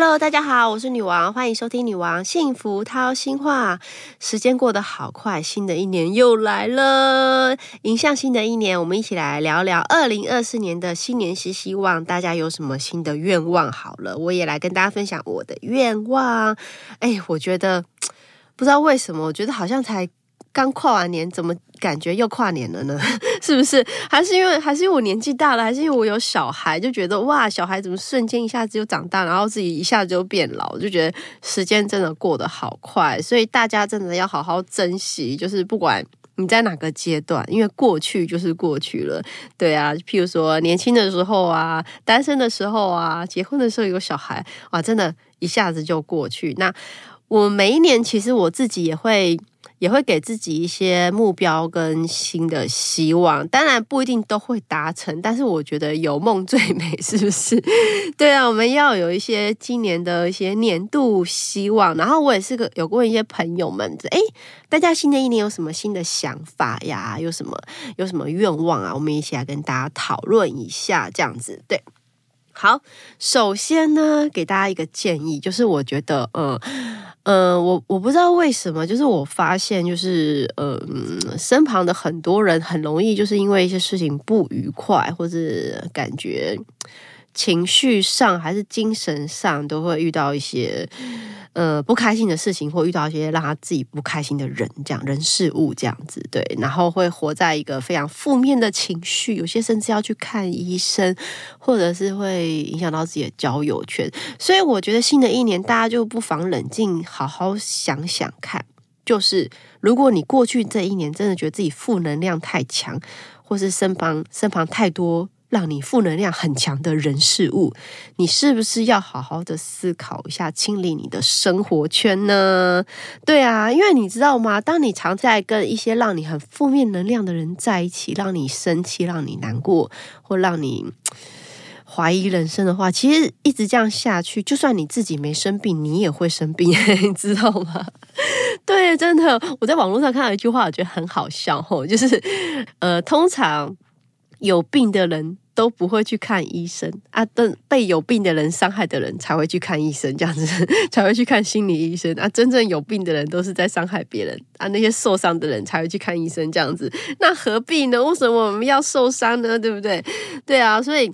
Hello，大家好，我是女王，欢迎收听女王幸福掏心话。时间过得好快，新的一年又来了，迎向新的一年，我们一起来聊聊二零二四年的新年新希望。大家有什么新的愿望？好了，我也来跟大家分享我的愿望。哎，我觉得不知道为什么，我觉得好像才。刚跨完年，怎么感觉又跨年了呢？是不是？还是因为还是因为我年纪大了，还是因为我有小孩，就觉得哇，小孩怎么瞬间一下子就长大，然后自己一下子就变老，就觉得时间真的过得好快。所以大家真的要好好珍惜，就是不管你在哪个阶段，因为过去就是过去了。对啊，譬如说年轻的时候啊，单身的时候啊，结婚的时候有小孩，哇，真的一下子就过去。那我每一年其实我自己也会。也会给自己一些目标跟新的希望，当然不一定都会达成，但是我觉得有梦最美，是不是？对啊，我们要有一些今年的一些年度希望。然后我也是个有问一些朋友们，哎，大家新的一年有什么新的想法呀？有什么有什么愿望啊？我们一起来跟大家讨论一下，这样子对。好，首先呢，给大家一个建议，就是我觉得，嗯。呃，我我不知道为什么，就是我发现，就是呃，身旁的很多人很容易就是因为一些事情不愉快，或是感觉情绪上还是精神上都会遇到一些。呃，不开心的事情，或遇到一些让他自己不开心的人，这样人事物这样子，对，然后会活在一个非常负面的情绪，有些甚至要去看医生，或者是会影响到自己的交友圈。所以我觉得新的一年，大家就不妨冷静，好好想想看，就是如果你过去这一年真的觉得自己负能量太强，或是身旁身旁太多。让你负能量很强的人事物，你是不是要好好的思考一下，清理你的生活圈呢？对啊，因为你知道吗？当你常在跟一些让你很负面能量的人在一起，让你生气、让你难过，或让你怀疑人生的话，其实一直这样下去，就算你自己没生病，你也会生病，你知道吗？对，真的，我在网络上看到一句话，我觉得很好笑吼，就是呃，通常。有病的人都不会去看医生啊，等被有病的人伤害的人才会去看医生，这样子 才会去看心理医生啊。真正有病的人都是在伤害别人啊，那些受伤的人才会去看医生，这样子。那何必呢？为什么我们要受伤呢？对不对？对啊，所以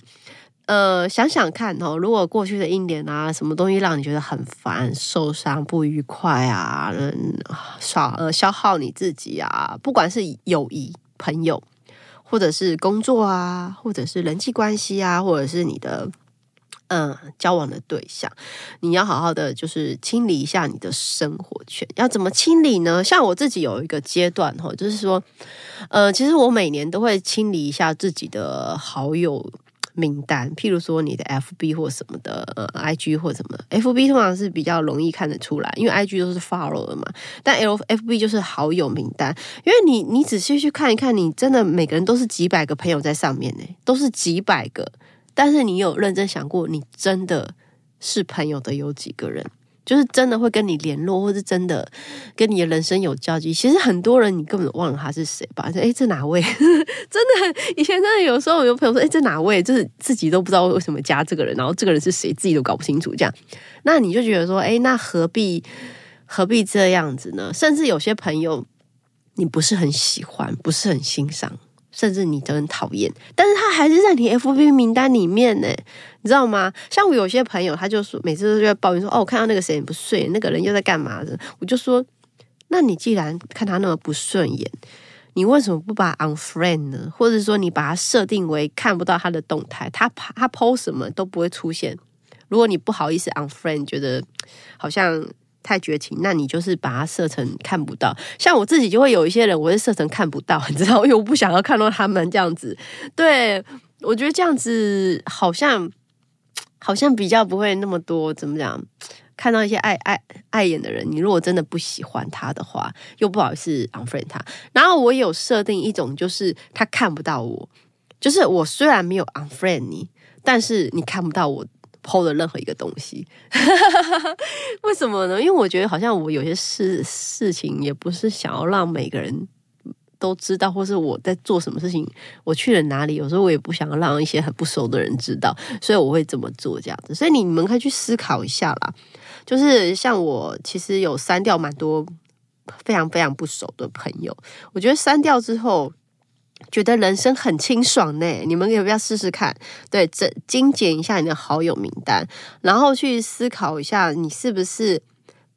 呃，想想看哦，如果过去的一年啊，什么东西让你觉得很烦、受伤、不愉快啊，嗯，少呃消耗你自己啊，不管是友谊、朋友。或者是工作啊，或者是人际关系啊，或者是你的嗯交往的对象，你要好好的就是清理一下你的生活圈。要怎么清理呢？像我自己有一个阶段哈，就是说，呃，其实我每年都会清理一下自己的好友。名单，譬如说你的 FB 或什么的，呃，IG 或什么，FB 通常是比较容易看得出来，因为 IG 都是 follow 的嘛。但 LFB 就是好友名单，因为你你仔细去看一看，你真的每个人都是几百个朋友在上面呢，都是几百个。但是你有认真想过，你真的是朋友的有几个人？就是真的会跟你联络，或是真的跟你的人生有交集。其实很多人你根本忘了他是谁吧？哎，这哪位？真的，以前真的有时候有朋友说，哎，这哪位？就是自己都不知道为什么加这个人，然后这个人是谁，自己都搞不清楚。这样，那你就觉得说，哎，那何必何必这样子呢？甚至有些朋友你不是很喜欢，不是很欣赏。甚至你都很讨厌，但是他还是在你 F B 名单里面呢，你知道吗？像我有些朋友，他就说每次都在抱怨说，哦，我看到那个谁不顺眼，那个人又在干嘛的？我就说，那你既然看他那么不顺眼，你为什么不把 unfriend 呢？或者说你把他设定为看不到他的动态，他他 post 什么都不会出现。如果你不好意思 unfriend，觉得好像。太绝情，那你就是把它设成看不到。像我自己就会有一些人，我会设成看不到，你知道，因为我不想要看到他们这样子。对我觉得这样子好像好像比较不会那么多，怎么讲？看到一些爱爱爱眼的人，你如果真的不喜欢他的话，又不好意思 unfriend 他。然后我有设定一种，就是他看不到我，就是我虽然没有 unfriend 你，但是你看不到我。抛的任何一个东西，为什么呢？因为我觉得好像我有些事事情也不是想要让每个人。都知道，或是我在做什么事情，我去了哪里，有时候我也不想要让一些很不熟的人知道，所以我会这么做这样子。所以你们可以去思考一下啦。就是像我，其实有删掉蛮多非常非常不熟的朋友，我觉得删掉之后。觉得人生很清爽呢，你们要不要试试看？对，这精简一下你的好友名单，然后去思考一下，你是不是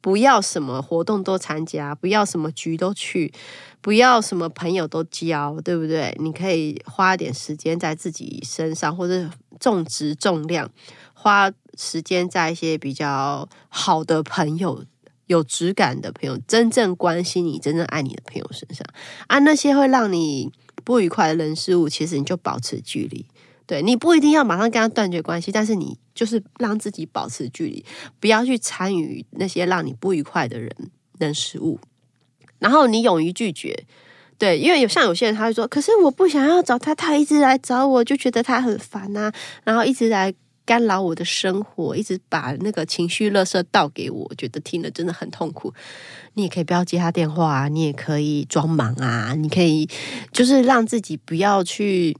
不要什么活动都参加，不要什么局都去，不要什么朋友都交，对不对？你可以花点时间在自己身上，或者重质重量，花时间在一些比较好的朋友、有质感的朋友、真正关心你、真正爱你的朋友身上啊，那些会让你。不愉快的人事物，其实你就保持距离。对你不一定要马上跟他断绝关系，但是你就是让自己保持距离，不要去参与那些让你不愉快的人、人事物。然后你勇于拒绝，对，因为有像有些人他会说，可是我不想要找他，他一直来找我，就觉得他很烦啊，然后一直来。干扰我的生活，一直把那个情绪垃圾倒给我，觉得听了真的很痛苦。你也可以不要接他电话啊，你也可以装忙啊，你可以就是让自己不要去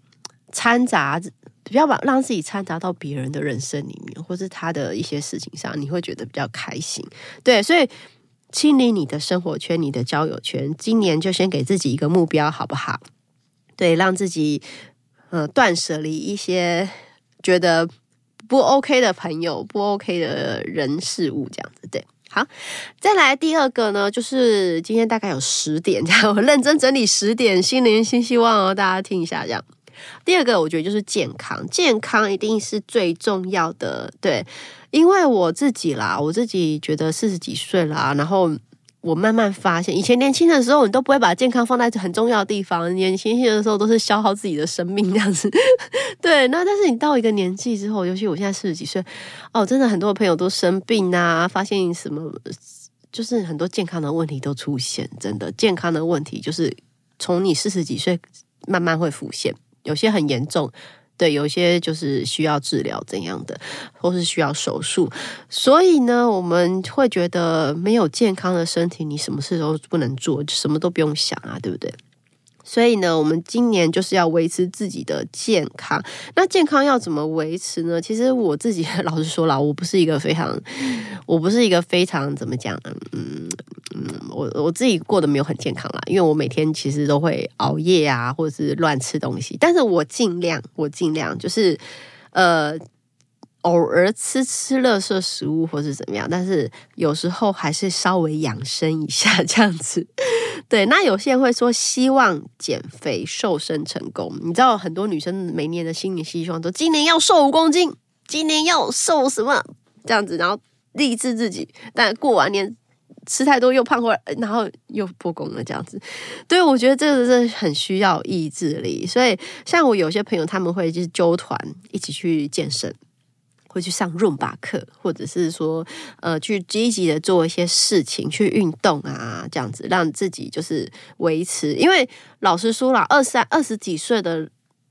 掺杂，不要把让自己掺杂到别人的人生里面，或是他的一些事情上，你会觉得比较开心。对，所以清理你的生活圈，你的交友圈，今年就先给自己一个目标，好不好？对，让自己呃断舍离一些觉得。不 OK 的朋友，不 OK 的人事物，这样子对。好，再来第二个呢，就是今天大概有十点，这样我认真整理十点，新年新希望哦，大家听一下这样。第二个，我觉得就是健康，健康一定是最重要的，对，因为我自己啦，我自己觉得四十几岁啦，然后。我慢慢发现，以前年轻的时候，你都不会把健康放在很重要的地方。年轻的时候都是消耗自己的生命这样子。对，那但是你到一个年纪之后，尤其我现在四十几岁，哦，真的很多朋友都生病啊，发现什么，就是很多健康的问题都出现。真的，健康的问题就是从你四十几岁慢慢会浮现，有些很严重。对，有些就是需要治疗怎样的，或是需要手术，所以呢，我们会觉得没有健康的身体，你什么事都不能做，什么都不用想啊，对不对？所以呢，我们今年就是要维持自己的健康。那健康要怎么维持呢？其实我自己 老实说了，我不是一个非常，我不是一个非常怎么讲？嗯嗯，我我自己过得没有很健康啦，因为我每天其实都会熬夜啊，或者是乱吃东西。但是我尽量，我尽量就是呃。偶尔吃吃乐色食物或是怎么样，但是有时候还是稍微养生一下 这样子。对，那有些人会说希望减肥瘦身成功。你知道很多女生每年的新年希望都今年要瘦五公斤，今年要瘦什么这样子，然后励志自己。但过完年吃太多又胖回来，然后又破功了这样子。对，我觉得这个是很需要意志力。所以像我有些朋友他们会就是揪团一起去健身。会去上润把课，或者是说，呃，去积极的做一些事情，去运动啊，这样子让自己就是维持。因为老实说了，二三二十几岁的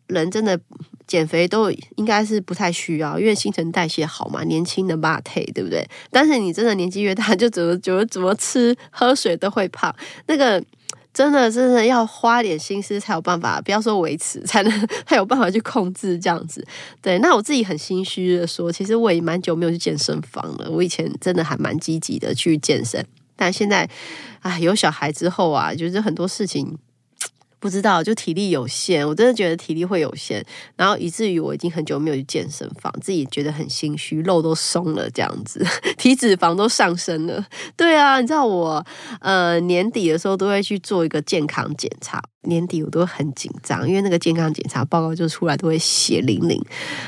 人真的减肥都应该是不太需要，因为新陈代谢好嘛，年轻的马腿，对不对？但是你真的年纪越大，就怎么怎么怎么吃喝水都会胖，那个。真的，真的要花点心思才有办法，不要说维持，才能 才有办法去控制这样子。对，那我自己很心虚的说，其实我也蛮久没有去健身房了。我以前真的还蛮积极的去健身，但现在，啊，有小孩之后啊，就是很多事情。不知道，就体力有限，我真的觉得体力会有限，然后以至于我已经很久没有去健身房，自己觉得很心虚，肉都松了这样子，体脂肪都上升了。对啊，你知道我呃年底的时候都会去做一个健康检查，年底我都很紧张，因为那个健康检查报告就出来都会血淋淋。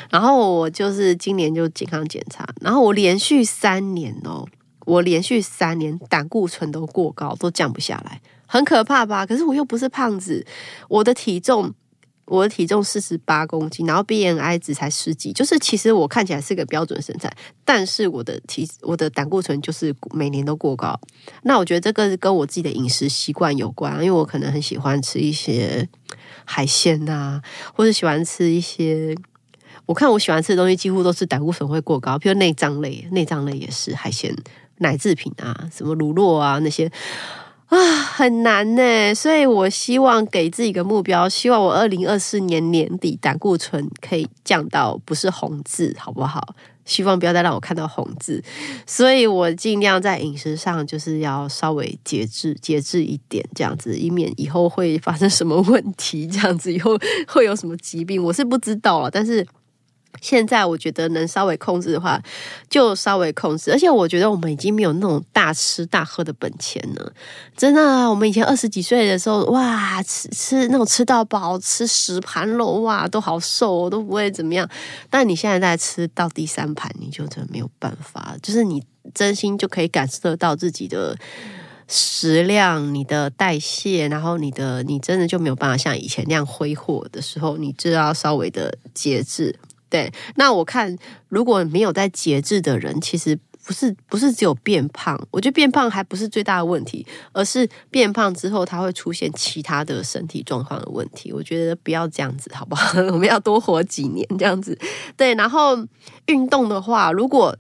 然后我就是今年就健康检查，然后我连续三年哦，我连续三年胆固醇都过高，都降不下来。很可怕吧？可是我又不是胖子，我的体重，我的体重四十八公斤，然后 BMI 值才十几，就是其实我看起来是个标准身材，但是我的体我的胆固醇就是每年都过高。那我觉得这个跟我自己的饮食习惯有关，因为我可能很喜欢吃一些海鲜呐，或者喜欢吃一些，我看我喜欢吃的东西几乎都是胆固醇会过高，比如内脏类，内脏类也是海鲜、奶制品啊，什么乳酪啊那些。啊，很难呢。所以我希望给自己一个目标，希望我二零二四年年底胆固醇可以降到不是红字，好不好？希望不要再让我看到红字，所以我尽量在饮食上就是要稍微节制、节制一点，这样子，以免以后会发生什么问题，这样子以后会有什么疾病，我是不知道了，但是。现在我觉得能稍微控制的话，就稍微控制。而且我觉得我们已经没有那种大吃大喝的本钱了。真的，我们以前二十几岁的时候，哇，吃吃那种吃到饱，吃十盘肉，哇，都好瘦，都不会怎么样。但你现在在吃到第三盘，你就真的没有办法。就是你真心就可以感受得到自己的食量、你的代谢，然后你的你真的就没有办法像以前那样挥霍的时候，你就要稍微的节制。对，那我看如果没有在节制的人，其实不是不是只有变胖，我觉得变胖还不是最大的问题，而是变胖之后它会出现其他的身体状况的问题。我觉得不要这样子，好不好？我们要多活几年这样子。对，然后运动的话，如果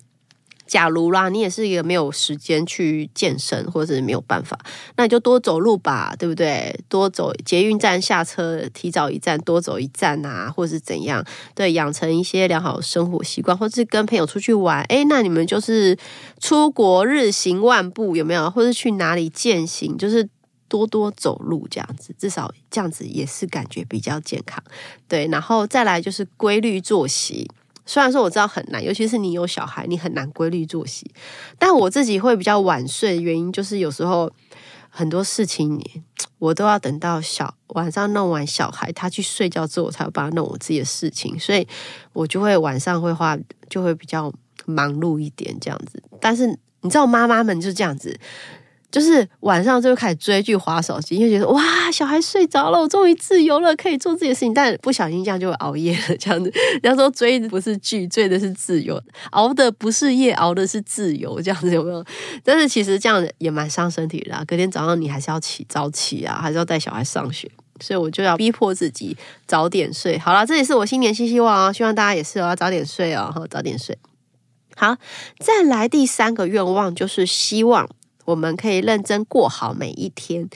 假如啦，你也是一个没有时间去健身，或者是没有办法，那你就多走路吧，对不对？多走捷运站下车，提早一站多走一站啊，或者是怎样？对，养成一些良好生活习惯，或者是跟朋友出去玩，诶，那你们就是出国日行万步，有没有？或者去哪里践行？就是多多走路这样子，至少这样子也是感觉比较健康。对，然后再来就是规律作息。虽然说我知道很难，尤其是你有小孩，你很难规律作息。但我自己会比较晚睡，原因就是有时候很多事情我都要等到小晚上弄完小孩他去睡觉之后，我才有办法弄我自己的事情，所以我就会晚上会花，就会比较忙碌一点这样子。但是你知道，妈妈们就这样子。就是晚上就开始追剧、划手机，因为觉得哇，小孩睡着了，我终于自由了，可以做自己的事情。但不小心这样就会熬夜了，这样子。人家说追不是剧，追的是自由，熬的不是夜，熬的是自由，这样子有没有？但是其实这样也蛮伤身体的。隔天早上你还是要起早起啊，还是要带小孩上学，所以我就要逼迫自己早点睡。好了，这也是我新年新希望啊，希望大家也是要早点睡哦，哈，早点睡。好，再来第三个愿望就是希望。我们可以认真过好每一天，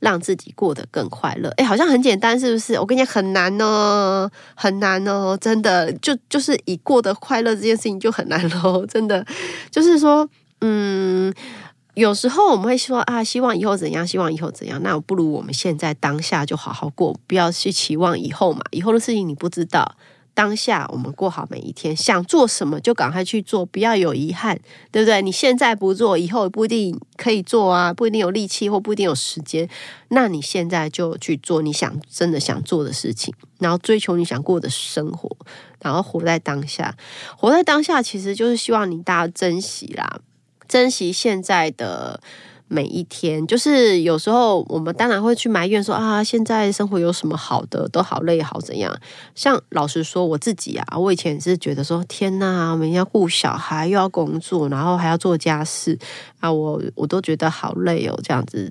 让自己过得更快乐。哎，好像很简单，是不是？我跟你讲，很难哦，很难哦，真的，就就是以过得快乐这件事情就很难喽，真的。就是说，嗯，有时候我们会说啊，希望以后怎样，希望以后怎样，那不如我们现在当下就好好过，不要去期望以后嘛，以后的事情你不知道。当下我们过好每一天，想做什么就赶快去做，不要有遗憾，对不对？你现在不做，以后不一定可以做啊，不一定有力气或不一定有时间。那你现在就去做你想真的想做的事情，然后追求你想过的生活，然后活在当下。活在当下其实就是希望你大家珍惜啦，珍惜现在的。每一天，就是有时候我们当然会去埋怨说啊，现在生活有什么好的，都好累，好怎样？像老实说，我自己啊，我以前是觉得说，天呐，每天要顾小孩，又要工作，然后还要做家事啊，我我都觉得好累哦，这样子，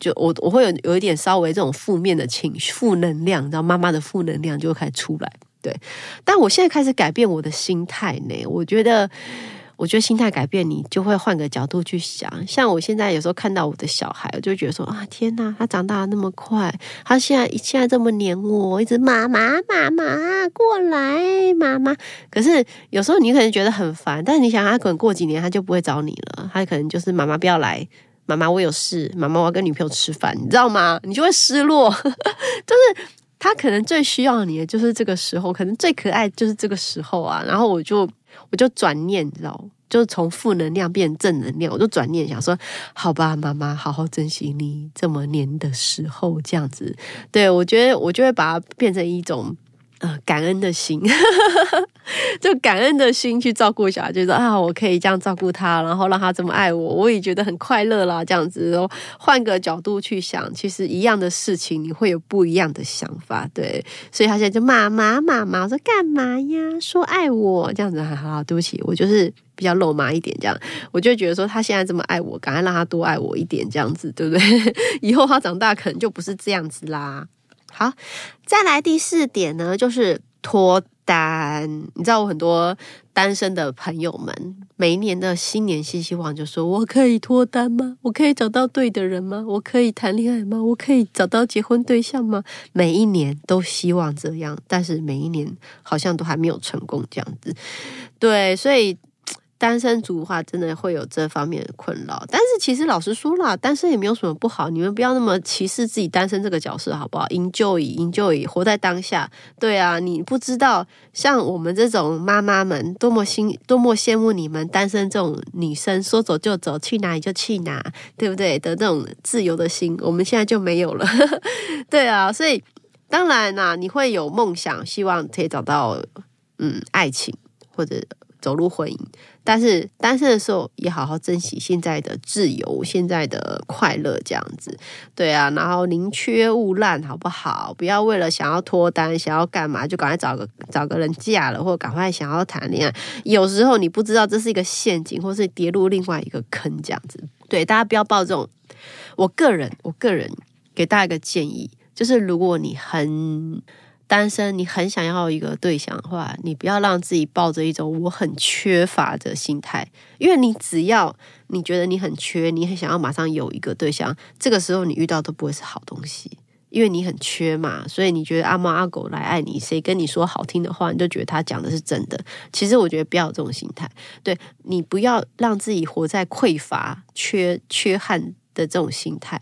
就我我会有有一点稍微这种负面的情绪、负能量，你知道，妈妈的负能量就会开始出来。对，但我现在开始改变我的心态呢，我觉得。我觉得心态改变，你就会换个角度去想。像我现在有时候看到我的小孩，我就觉得说啊，天哪，他长大那么快，他现在现在这么黏我，一直妈妈妈妈过来妈妈。可是有时候你可能觉得很烦，但是你想，他可能过几年他就不会找你了，他可能就是妈妈不要来，妈妈我有事，妈妈我要跟女朋友吃饭，你知道吗？你就会失落，就是他可能最需要你的就是这个时候，可能最可爱就是这个时候啊。然后我就。我就转念，你知道，就从负能量变正能量。我就转念想说，好吧，妈妈，好好珍惜你这么年的时候，这样子。对我觉得，我就会把它变成一种。呃，感恩的心，就感恩的心去照顾小孩，就说啊，我可以这样照顾他，然后让他这么爱我，我也觉得很快乐啦。这样子，然后换个角度去想，其实一样的事情，你会有不一样的想法。对，所以他现在就妈妈妈妈，我说干嘛呀？说爱我这样子，好，对不起，我就是比较肉麻一点，这样我就觉得说他现在这么爱我，赶快让他多爱我一点，这样子，对不对？以后他长大可能就不是这样子啦。好，再来第四点呢，就是脱单。你知道我很多单身的朋友们，每一年的新年新希望就说：我可以脱单吗？我可以找到对的人吗？我可以谈恋爱吗？我可以找到结婚对象吗？每一年都希望这样，但是每一年好像都还没有成功这样子。对，所以。单身族的话，真的会有这方面的困扰。但是其实老实说啦，单身也没有什么不好。你们不要那么歧视自己单身这个角色，好不好？Enjoy，Enjoy，活在当下。对啊，你不知道像我们这种妈妈们多么心多么羡慕你们单身这种女生，说走就走，去哪里就去哪，对不对？的这种自由的心，我们现在就没有了。对啊，所以当然啦，你会有梦想，希望可以找到嗯爱情或者走入婚姻。但是单身的时候也好好珍惜现在的自由，现在的快乐，这样子，对啊。然后宁缺毋滥，好不好？不要为了想要脱单，想要干嘛，就赶快找个找个人嫁了，或赶快想要谈恋爱。有时候你不知道这是一个陷阱，或是跌入另外一个坑，这样子。对，大家不要抱这种。我个人，我个人给大家一个建议，就是如果你很。单身，你很想要一个对象的话，你不要让自己抱着一种我很缺乏的心态，因为你只要你觉得你很缺，你很想要马上有一个对象，这个时候你遇到都不会是好东西，因为你很缺嘛，所以你觉得阿猫阿狗来爱你，谁跟你说好听的话，你就觉得他讲的是真的。其实我觉得不要有这种心态，对你不要让自己活在匮乏、缺缺憾的这种心态，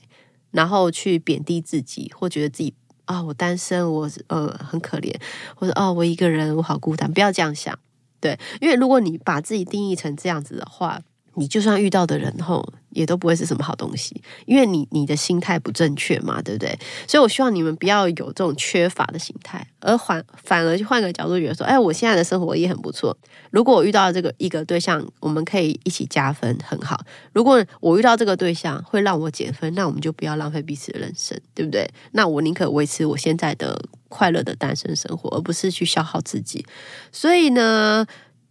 然后去贬低自己或觉得自己。啊，我单身，我呃很可怜，或者哦，我一个人，我好孤单。不要这样想，对，因为如果你把自己定义成这样子的话。你就算遇到的人后，也都不会是什么好东西，因为你你的心态不正确嘛，对不对？所以我希望你们不要有这种缺乏的心态，而反反而换个角度觉得说，哎，我现在的生活也很不错。如果我遇到这个一个对象，我们可以一起加分，很好。如果我遇到这个对象会让我减分，那我们就不要浪费彼此的人生，对不对？那我宁可维持我现在的快乐的单身生活，而不是去消耗自己。所以呢，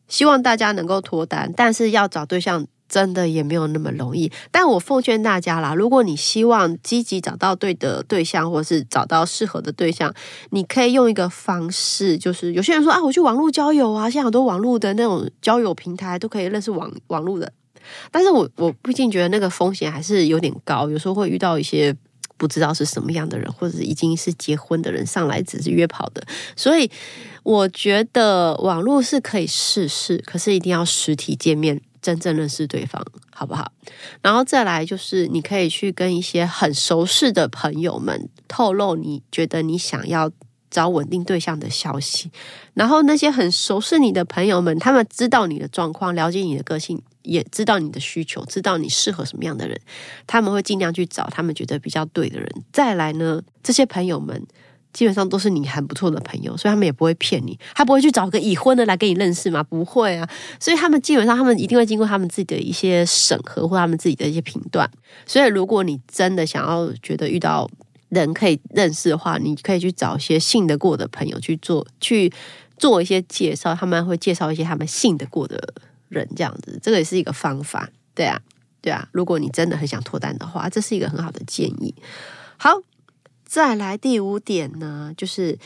希望大家能够脱单，但是要找对象。真的也没有那么容易，但我奉劝大家啦，如果你希望积极找到对的对象，或是找到适合的对象，你可以用一个方式，就是有些人说啊，我去网络交友啊，现在很多网络的那种交友平台都可以认识网网络的，但是我我毕竟觉得那个风险还是有点高，有时候会遇到一些不知道是什么样的人，或者已经是结婚的人上来只是约跑的，所以我觉得网络是可以试试，可是一定要实体见面。真正认识对方，好不好？然后再来就是，你可以去跟一些很熟识的朋友们透露你觉得你想要找稳定对象的消息。然后那些很熟识你的朋友们，他们知道你的状况，了解你的个性，也知道你的需求，知道你适合什么样的人，他们会尽量去找他们觉得比较对的人。再来呢，这些朋友们。基本上都是你很不错的朋友，所以他们也不会骗你，他不会去找个已婚的来跟你认识吗？不会啊，所以他们基本上他们一定会经过他们自己的一些审核或他们自己的一些评断。所以如果你真的想要觉得遇到人可以认识的话，你可以去找一些信得过的朋友去做去做一些介绍，他们会介绍一些他们信得过的人，这样子，这个也是一个方法。对啊，对啊，如果你真的很想脱单的话，这是一个很好的建议。好。再来第五点呢，就是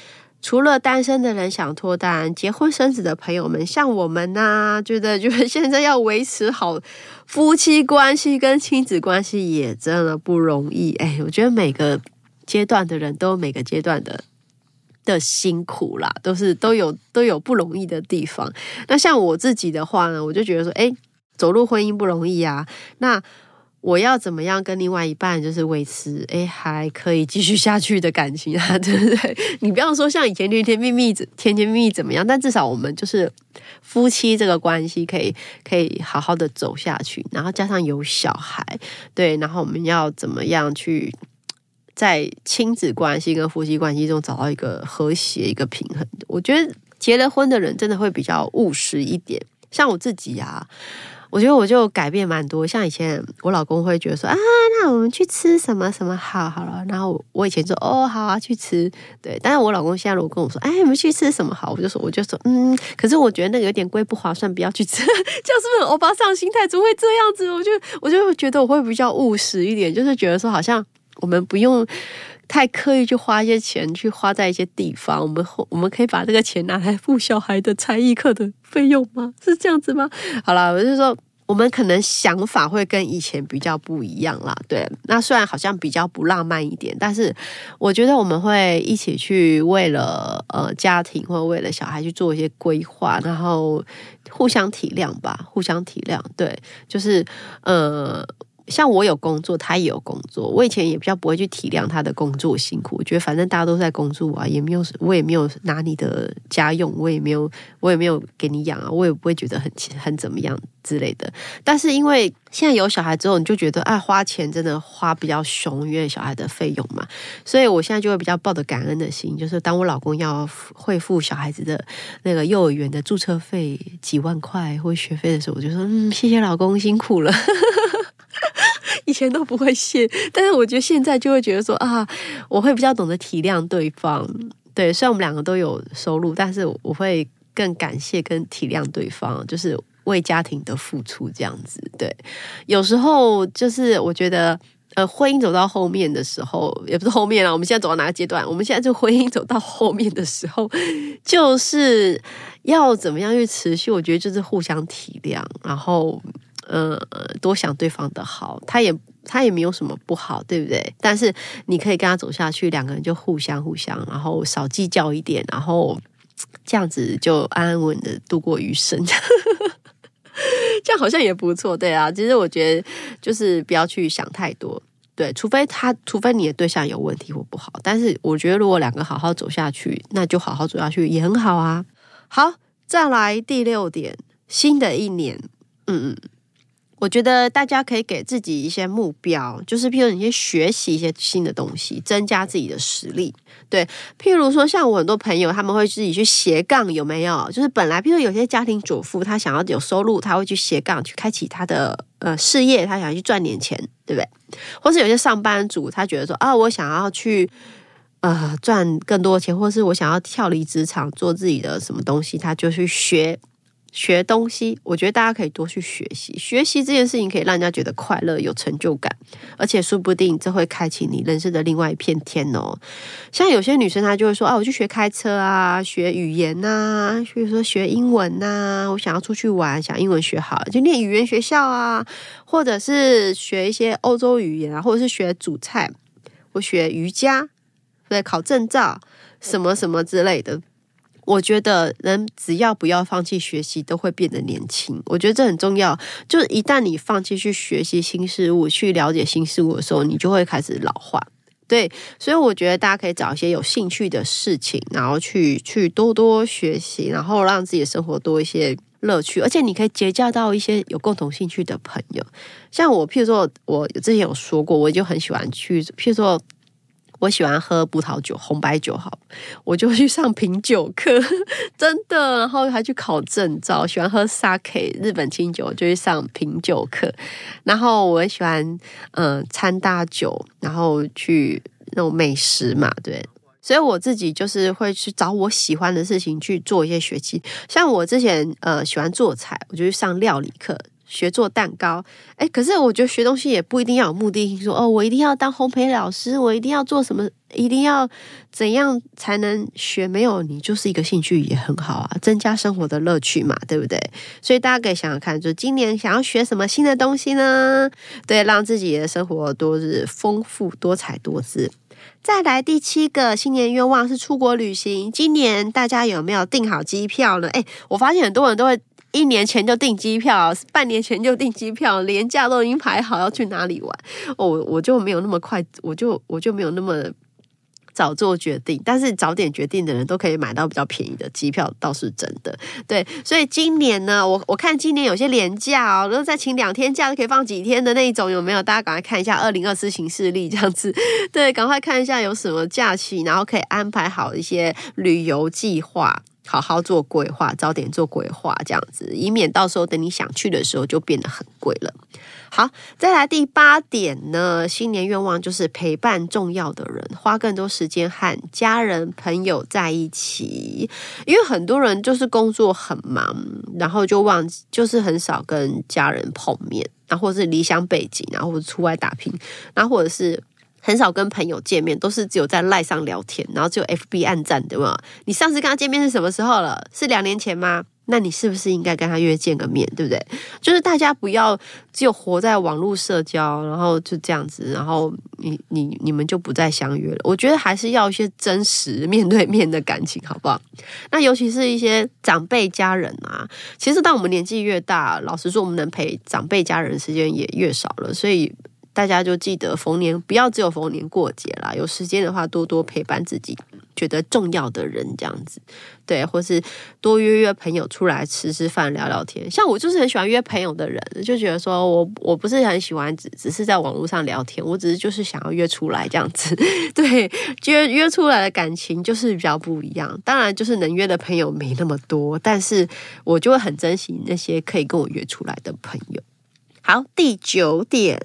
除了单身的人想脱单，结婚生子的朋友们，像我们呢，觉得就是现在要维持好夫妻关系跟亲子关系也真的不容易。哎，我觉得每个阶段的人都有每个阶段的的辛苦啦，都是都有都有不容易的地方。那像我自己的话呢，我就觉得说，哎，走入婚姻不容易啊。那我要怎么样跟另外一半就是维持哎还可以继续下去的感情啊，对不对？你不要说像以前甜甜蜜蜜、甜甜蜜蜜怎么样，但至少我们就是夫妻这个关系可以可以好好的走下去，然后加上有小孩，对，然后我们要怎么样去在亲子关系跟夫妻关系中找到一个和谐、一个平衡？我觉得结了婚的人真的会比较务实一点，像我自己啊。我觉得我就改变蛮多，像以前我老公会觉得说啊，那我们去吃什么什么好好了，然后我以前说哦好啊去吃，对，但是我老公现在如果跟我说哎我们去吃什么好，我就说我就说嗯，可是我觉得那个有点贵不划算，不要去吃，这样是不是欧巴桑心态？怎么会这样子？我就我就觉得我会比较务实一点，就是觉得说好像我们不用太刻意去花一些钱去花在一些地方，我们我们可以把这个钱拿来付小孩的才艺课的费用吗？是这样子吗？好了，我就说。我们可能想法会跟以前比较不一样啦，对。那虽然好像比较不浪漫一点，但是我觉得我们会一起去为了呃家庭或者为了小孩去做一些规划，然后互相体谅吧，互相体谅。对，就是呃。像我有工作，他也有工作。我以前也比较不会去体谅他的工作辛苦，我觉得反正大家都在工作啊，也没有我也没有拿你的家用，我也没有我也没有给你养啊，我也不会觉得很很怎么样之类的。但是因为现在有小孩之后，你就觉得啊，花钱真的花比较凶，因为小孩的费用嘛，所以我现在就会比较抱着感恩的心，就是当我老公要会付小孩子的那个幼儿园的注册费几万块或学费的时候，我就说嗯，谢谢老公辛苦了。以前都不会谢，但是我觉得现在就会觉得说啊，我会比较懂得体谅对方。对，虽然我们两个都有收入，但是我会更感谢跟体谅对方，就是为家庭的付出这样子。对，有时候就是我觉得，呃，婚姻走到后面的时候，也不是后面了，我们现在走到哪个阶段？我们现在就婚姻走到后面的时候，就是要怎么样去持续？我觉得就是互相体谅，然后。呃，多想对方的好，他也他也没有什么不好，对不对？但是你可以跟他走下去，两个人就互相互相，然后少计较一点，然后这样子就安安稳的度过余生，这样好像也不错，对啊。其实我觉得就是不要去想太多，对，除非他，除非你的对象有问题或不好。但是我觉得如果两个好好走下去，那就好好走下去也很好啊。好，再来第六点，新的一年，嗯嗯。我觉得大家可以给自己一些目标，就是譬如你先学习一些新的东西，增加自己的实力。对，譬如说像我很多朋友，他们会自己去斜杠，有没有？就是本来譬如有些家庭主妇，她想要有收入，她会去斜杠，去开启她的呃事业，她想去赚点钱，对不对？或是有些上班族，他觉得说啊，我想要去呃赚更多钱，或是我想要跳离职场做自己的什么东西，他就去学。学东西，我觉得大家可以多去学习。学习这件事情可以让人家觉得快乐、有成就感，而且说不定这会开启你人生的另外一片天哦。像有些女生，她就会说：“啊，我去学开车啊，学语言呐，比如说学英文呐，我想要出去玩，想英文学好，就念语言学校啊，或者是学一些欧洲语言啊，或者是学煮菜，我学瑜伽，对，考证照，什么什么之类的。”我觉得人只要不要放弃学习，都会变得年轻。我觉得这很重要。就是一旦你放弃去学习新事物、去了解新事物的时候，你就会开始老化。对，所以我觉得大家可以找一些有兴趣的事情，然后去去多多学习，然后让自己的生活多一些乐趣。而且你可以结交到一些有共同兴趣的朋友。像我，譬如说，我之前有说过，我就很喜欢去，譬如说。我喜欢喝葡萄酒、红白酒，好，我就去上品酒课，真的，然后还去考证照。喜欢喝 sake 日本清酒，就去上品酒课。然后我喜欢嗯餐大酒，然后去那种美食嘛，对。所以我自己就是会去找我喜欢的事情去做一些学习。像我之前呃喜欢做菜，我就去上料理课。学做蛋糕，哎，可是我觉得学东西也不一定要有目的性，说哦，我一定要当烘焙老师，我一定要做什么，一定要怎样才能学？没有，你就是一个兴趣也很好啊，增加生活的乐趣嘛，对不对？所以大家可以想想看，就今年想要学什么新的东西呢？对，让自己的生活多日丰富多彩多姿。再来第七个新年愿望是出国旅行，今年大家有没有订好机票呢？哎，我发现很多人都会。一年前就订机票，半年前就订机票，连假都已经排好要去哪里玩。我我就没有那么快，我就我就没有那么早做决定。但是早点决定的人都可以买到比较便宜的机票，倒是真的。对，所以今年呢，我我看今年有些廉价哦，如果再请两天假，都可以放几天的那一种，有没有？大家赶快看一下二零二四行事历这样子。对，赶快看一下有什么假期，然后可以安排好一些旅游计划。好好做规划，早点做规划，这样子，以免到时候等你想去的时候就变得很贵了。好，再来第八点呢，新年愿望就是陪伴重要的人，花更多时间和家人朋友在一起。因为很多人就是工作很忙，然后就忘记，就是很少跟家人碰面，然后是离乡背景，然后出外打拼，然后或者是。很少跟朋友见面，都是只有在赖上聊天，然后只有 FB 暗赞，对吗？你上次跟他见面是什么时候了？是两年前吗？那你是不是应该跟他约见个面，对不对？就是大家不要只有活在网络社交，然后就这样子，然后你你你们就不再相约了。我觉得还是要一些真实面对面的感情，好不好？那尤其是一些长辈家人啊，其实当我们年纪越大，老实说，我们能陪长辈家人时间也越少了，所以。大家就记得逢年不要只有逢年过节啦，有时间的话多多陪伴自己觉得重要的人，这样子对，或是多约约朋友出来吃吃饭聊聊天。像我就是很喜欢约朋友的人，就觉得说我我不是很喜欢只只是在网络上聊天，我只是就是想要约出来这样子。对，约约出来的感情就是比较不一样。当然就是能约的朋友没那么多，但是我就会很珍惜那些可以跟我约出来的朋友。好，第九点。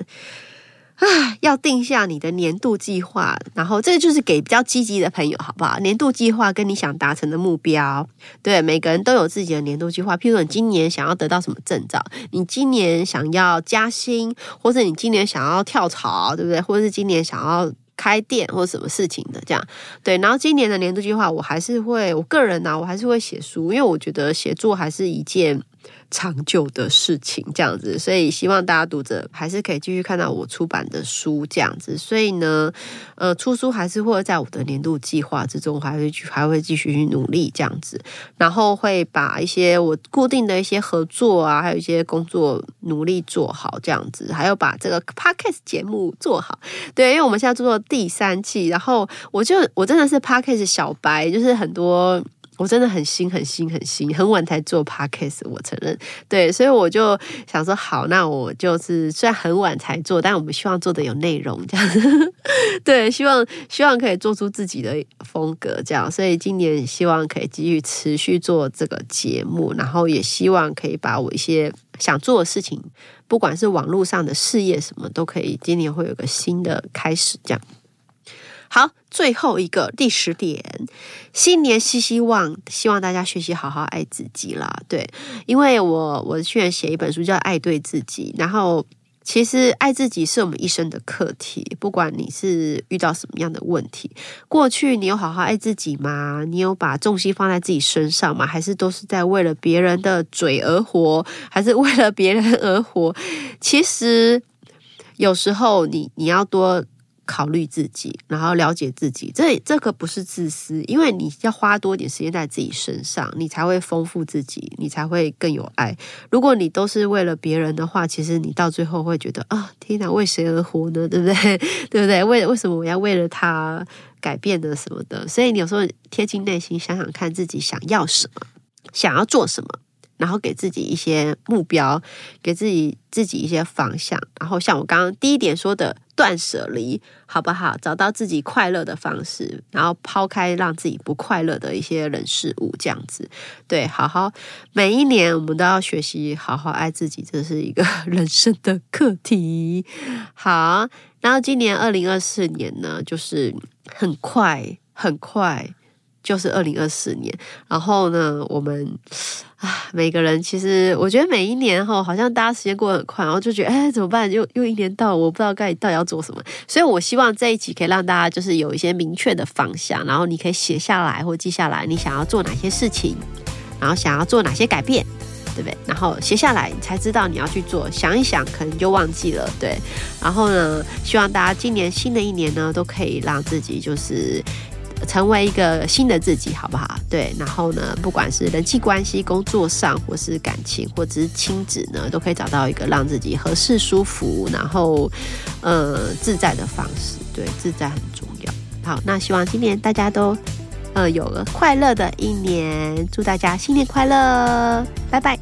啊，要定下你的年度计划，然后这就是给比较积极的朋友，好不好？年度计划跟你想达成的目标，对，每个人都有自己的年度计划。譬如说你今年想要得到什么证照，你今年想要加薪，或者你今年想要跳槽，对不对？或者是今年想要开店或者什么事情的，这样对。然后今年的年度计划，我还是会，我个人呢，我还是会写书，因为我觉得写作还是一件。长久的事情，这样子，所以希望大家读者还是可以继续看到我出版的书，这样子。所以呢，呃，出书还是会在我的年度计划之中，还会还会继续努力这样子。然后会把一些我固定的一些合作啊，还有一些工作努力做好，这样子。还有把这个 podcast 节目做好。对，因为我们现在做第三季，然后我就我真的是 podcast 小白，就是很多。我真的很新，很新，很新，很晚才做 podcast，我承认。对，所以我就想说，好，那我就是虽然很晚才做，但我们希望做的有内容，这样。对，希望希望可以做出自己的风格，这样。所以今年希望可以继续持续做这个节目，然后也希望可以把我一些想做的事情，不管是网络上的事业什么，都可以今年会有个新的开始，这样。好，最后一个第十点，新年希希望，希望大家学习好好爱自己啦。对，因为我我去年写一本书叫《爱对自己》，然后其实爱自己是我们一生的课题，不管你是遇到什么样的问题，过去你有好好爱自己吗？你有把重心放在自己身上吗？还是都是在为了别人的嘴而活？还是为了别人而活？其实有时候你你要多。考虑自己，然后了解自己，这这个不是自私，因为你要花多点时间在自己身上，你才会丰富自己，你才会更有爱。如果你都是为了别人的话，其实你到最后会觉得啊，天哪，为谁而活呢？对不对？对不对？为为什么我要为了他改变的什么的？所以你有时候贴近内心，想想看自己想要什么，想要做什么。然后给自己一些目标，给自己自己一些方向。然后像我刚刚第一点说的断舍离，好不好？找到自己快乐的方式，然后抛开让自己不快乐的一些人事物，这样子。对，好好每一年我们都要学习好好爱自己，这是一个人生的课题。好，然后今年二零二四年呢，就是很快很快。就是二零二四年，然后呢，我们啊，每个人其实我觉得每一年哈，好像大家时间过得很快，然后就觉得哎，怎么办？又又一年到，我不知道该到底要做什么。所以我希望这一集可以让大家就是有一些明确的方向，然后你可以写下来或记下来，你想要做哪些事情，然后想要做哪些改变，对不对？然后写下来，你才知道你要去做。想一想，可能就忘记了。对，然后呢，希望大家今年新的一年呢，都可以让自己就是。成为一个新的自己，好不好？对，然后呢，不管是人际关系、工作上，或是感情，或者是亲子呢，都可以找到一个让自己合适、舒服，然后呃自在的方式。对，自在很重要。好，那希望今年大家都呃有个快乐的一年，祝大家新年快乐，拜拜！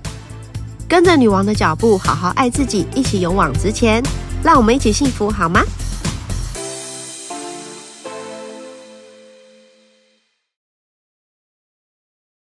跟着女王的脚步，好好爱自己，一起勇往直前，让我们一起幸福好吗？